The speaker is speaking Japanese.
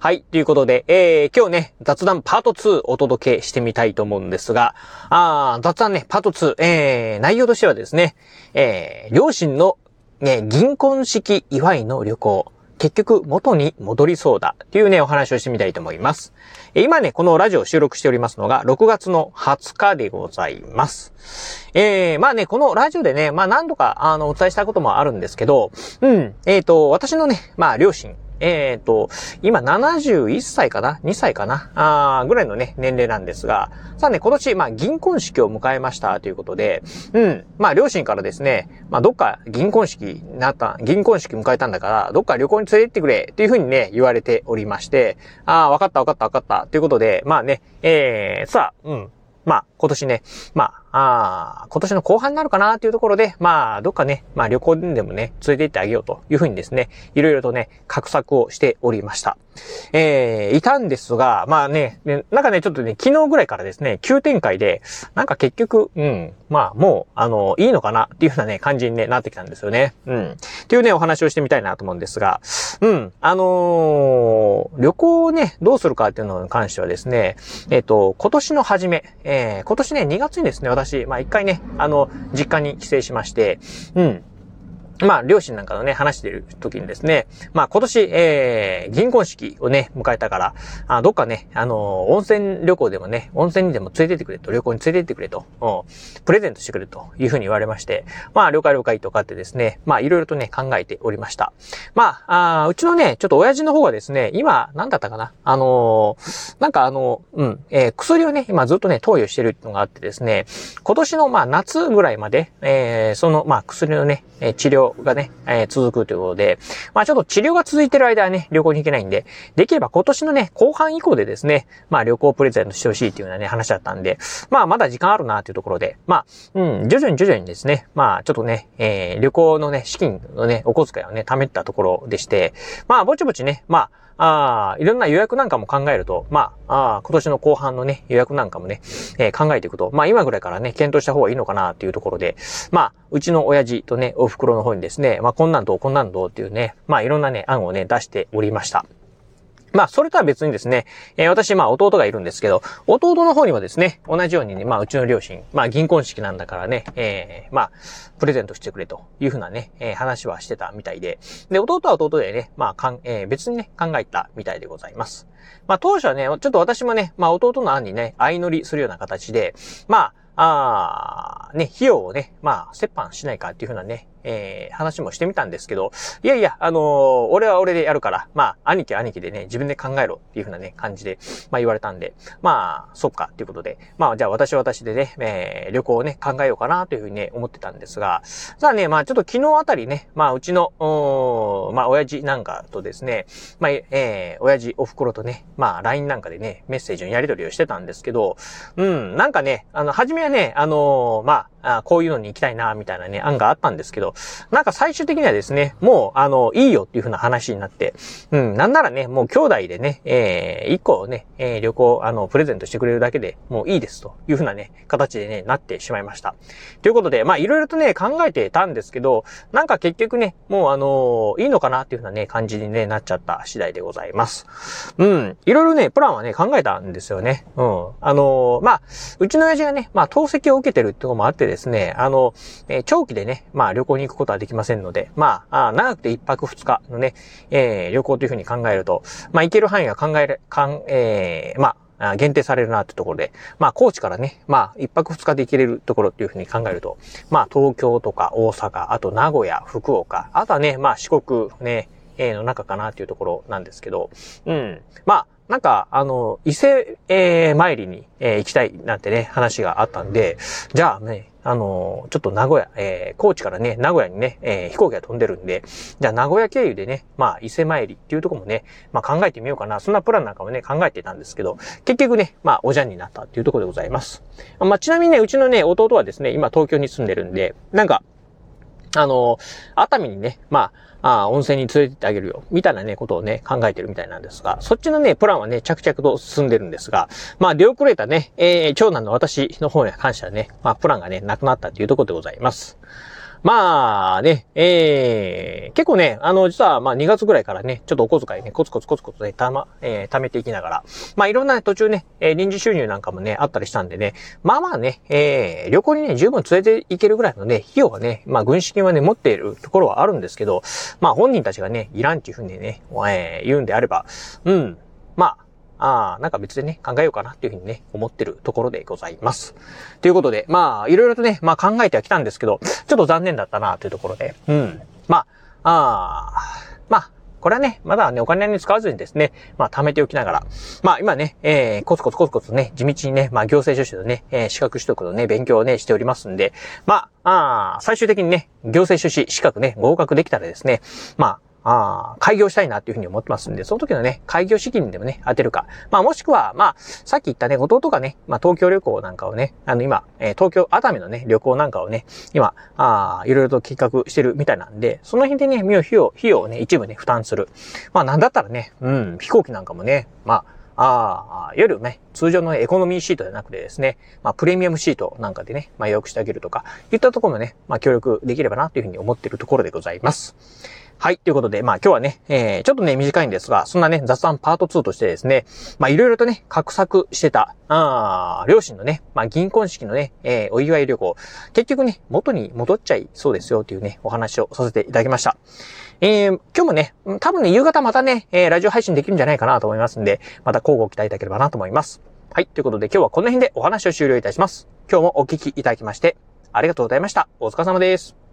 はい。ということで、えー、今日ね、雑談パート2お届けしてみたいと思うんですが、あ雑談ね、パート2、えー、内容としてはですね、えー、両親の、ね、銀婚式祝いの旅行、結局元に戻りそうだっていうね、お話をしてみたいと思います。今ね、このラジオを収録しておりますのが、6月の20日でございます。えー、まあね、このラジオでね、まあ何度か、あの、お伝えしたこともあるんですけど、うん、えっ、ー、と、私のね、まあ両親、えっ、ー、と、今71歳かな ?2 歳かな？あぐらいのね、年齢なんですが、さあね、今年、まあ、銀婚式を迎えましたということで、うん、まあ、両親からですね、まあ、どっか銀婚式になった、銀婚式迎えたんだから、どっか旅行に連れてってくれ、というふうにね、言われておりまして、ああ、わかったわかったわかった、ということで、まあね、えー、さあ、うん、まあ、今年ね、まあ、ああ、今年の後半になるかなというところで、まあ、どっかね、まあ旅行でもね、連れて行ってあげようというふうにですね、いろいろとね、画策をしておりました。えー、いたんですが、まあね、ねなんかね、ちょっとね、昨日ぐらいからですね、急展開で、なんか結局、うん、まあもう、あの、いいのかなっていうふうなね、感じに、ね、なってきたんですよね。うん。っていうね、お話をしてみたいなと思うんですが、うん、あのー、旅行をね、どうするかっていうのに関してはですね、えっ、ー、と、今年の初め、えー、今年ね、2月にですね、私、まあ一回ね、あの、実家に帰省しまして、うん。まあ、両親なんかのね、話してる時にですね、まあ、今年、えー、銀婚式をね、迎えたから、あどっかね、あのー、温泉旅行でもね、温泉にでも連れてってくれと、旅行に連れてってくれと、うん、プレゼントしてくれというふうに言われまして、まあ、了解了解とかってですね、まあ、いろいろとね、考えておりました。まあ、あうちのね、ちょっと親父の方がですね、今、なんだったかな、あのー、なんかあの、うん、えー、薬をね、今ずっとね、投与してるのがあってですね、今年の、まあ、夏ぐらいまで、えー、その、まあ、薬のね、治療がね、えー、続くということで、まあちょっと治療が続いてる間はね、旅行に行けないんで、できれば今年のね、後半以降でですね、まあ旅行プレゼントしてほしいっていうようなね、話だったんで、まあまだ時間あるなっていうところで、まあ、うん、徐々に徐々にですね、まあちょっとね、えー、旅行のね、資金のね、お小遣いをね、貯めたところでして、まあぼちぼちね、まあ、ああ、いろんな予約なんかも考えると、まあ、あ今年の後半のね、予約なんかもね、えー、考えていくと、まあ今ぐらいからね、検討した方がいいのかなっていうところで、まあ、うちの親父とね、お袋の方にですね、まあこんなんどう、こんなんどうっていうね、まあいろんなね、案をね、出しておりました。まあ、それとは別にですね、えー、私、まあ、弟がいるんですけど、弟の方にもですね、同じようにね、まあ、うちの両親、まあ、銀婚式なんだからね、えー、まあ、プレゼントしてくれというふうなね、えー、話はしてたみたいで、で、弟は弟でね、まあ、かん、えー、別にね、考えたみたいでございます。まあ、当初はね、ちょっと私もね、まあ、弟の案にね、相乗りするような形で、まああ、あね、費用をね、まあ、折半しないかっていうふうなね、えー、話もしてみたんですけど、いやいや、あのー、俺は俺でやるから、まあ、兄貴は兄貴でね、自分で考えろっていう風なね、感じで、まあ言われたんで、まあ、そっかっていうことで、まあ、じゃあ私は私でね、えー、旅行をね、考えようかなというふうにね、思ってたんですが、さあね、まあちょっと昨日あたりね、まあうちの、まあ親父なんかとですね、まあ、えー、親父、お袋とね、まあ LINE なんかでね、メッセージのやり取りをしてたんですけど、うん、なんかね、あの、初めはね、あのー、まあ、あこういうのに行きたいな、みたいなね、案があったんですけど、なんか最終的にはですね、もう、あの、いいよっていう風な話になって、うん、なんならね、もう兄弟でね、えー、一個ね、えー、旅行、あの、プレゼントしてくれるだけでもういいですという風なね、形でね、なってしまいました。ということで、まあ、いろいろとね、考えてたんですけど、なんか結局ね、もうあのいいのかなっていう風なね、感じにね、なっちゃった次第でございます。うん、いろいろね、プランはね、考えたんですよね。うん。あのまあ、うちの親父がね、まあ、透析を受けてるってこともあってですね、あの、えー、長期でね、まあ旅行に行くことはできませんので、まあ、あ長くて一泊二日のね、えー、旅行というふうに考えると、まあ行ける範囲が考える、かん、えー、まあ、限定されるなってところで、まあ、高知からね、まあ、一泊二日で行けれるところっていうふうに考えると、まあ、東京とか大阪、あと名古屋、福岡、あとはね、まあ、四国ね、えの中かなっていうところなんですけど、うん。まあ、なんか、あの、伊勢、えー、参りに、えー、行きたいなんてね、話があったんで、じゃあね、あのちょっと名古屋、えー、高知からね、名古屋にね、えー、飛行機が飛んでるんで、じゃあ名古屋経由でね、まあ、伊勢参りっていうとこもね、まあ考えてみようかな。そんなプランなんかもね、考えてたんですけど、結局ね、まあ、おじゃんになったっていうところでございます。まあ、ちなみにね、うちのね、弟はですね、今東京に住んでるんで、なんか、あの、熱海にね、まあ、あ温泉に連れてってあげるよ、みたいなね、ことをね、考えてるみたいなんですが、そっちのね、プランはね、着々と進んでるんですが、まあ、出遅れたね、えー、長男の私の方に関してはね、まあ、プランがね、なくなったっていうところでございます。まあね、えー、結構ね、あの、実はまあ2月ぐらいからね、ちょっとお小遣いね、コツコツコツコツね、たま、えー、貯めていきながら、まあいろんな、途中ね、えー、臨時収入なんかもね、あったりしたんでね、まあまあね、えー、旅行にね、十分連れて行けるぐらいのね、費用はね、まあ軍資金はね、持っているところはあるんですけど、まあ本人たちがね、いらんっていうふうにね、えー、言うんであれば、うん、まあ、ああ、なんか別でね、考えようかなっていうふうにね、思ってるところでございます。ということで、まあ、いろいろとね、まあ考えてはきたんですけど、ちょっと残念だったなというところで、うん。まあ、ああ、まあ、これはね、まだね、お金に使わずにですね、まあ、貯めておきながら、まあ、今ね、えー、コツコツコツコツね、地道にね、まあ、行政書士のね、えー、資格取得のね、勉強をね、しておりますんで、まあ、ああ、最終的にね、行政書士資格ね、合格できたらですね、まあ、あ、開業したいなっていうふうに思ってますんで、その時のね、開業資金でもね、当てるか。まあもしくは、まあ、さっき言ったね、弟がね、まあ東京旅行なんかをね、あの今、えー、東京、熱海のね、旅行なんかをね、今、ああ、いろいろと企画してるみたいなんで、その辺でね、費用、費用をね、一部ね、負担する。まあなんだったらね、うん、飛行機なんかもね、まあ、ああ、夜ね、通常のエコノミーシートじゃなくてですね、まあ、プレミアムシートなんかでね、まあ、予約してあげるとか、いったところもね、まあ、協力できればなというふうに思っているところでございます。はい。ということで、まあ今日はね、えー、ちょっとね、短いんですが、そんなね、雑談パート2としてですね、まあいろいろとね、画策してた、あ両親のね、まあ銀婚式のね、えー、お祝い旅行、結局ね、元に戻っちゃいそうですよというね、お話をさせていただきました。えー、今日もね、多分ね、夕方またね、えー、ラジオ配信できるんじゃないかなと思いますんで、また交互期待いただければなと思います。はい。ということで今日はこの辺でお話を終了いたします。今日もお聞きいただきまして、ありがとうございました。お疲れ様です。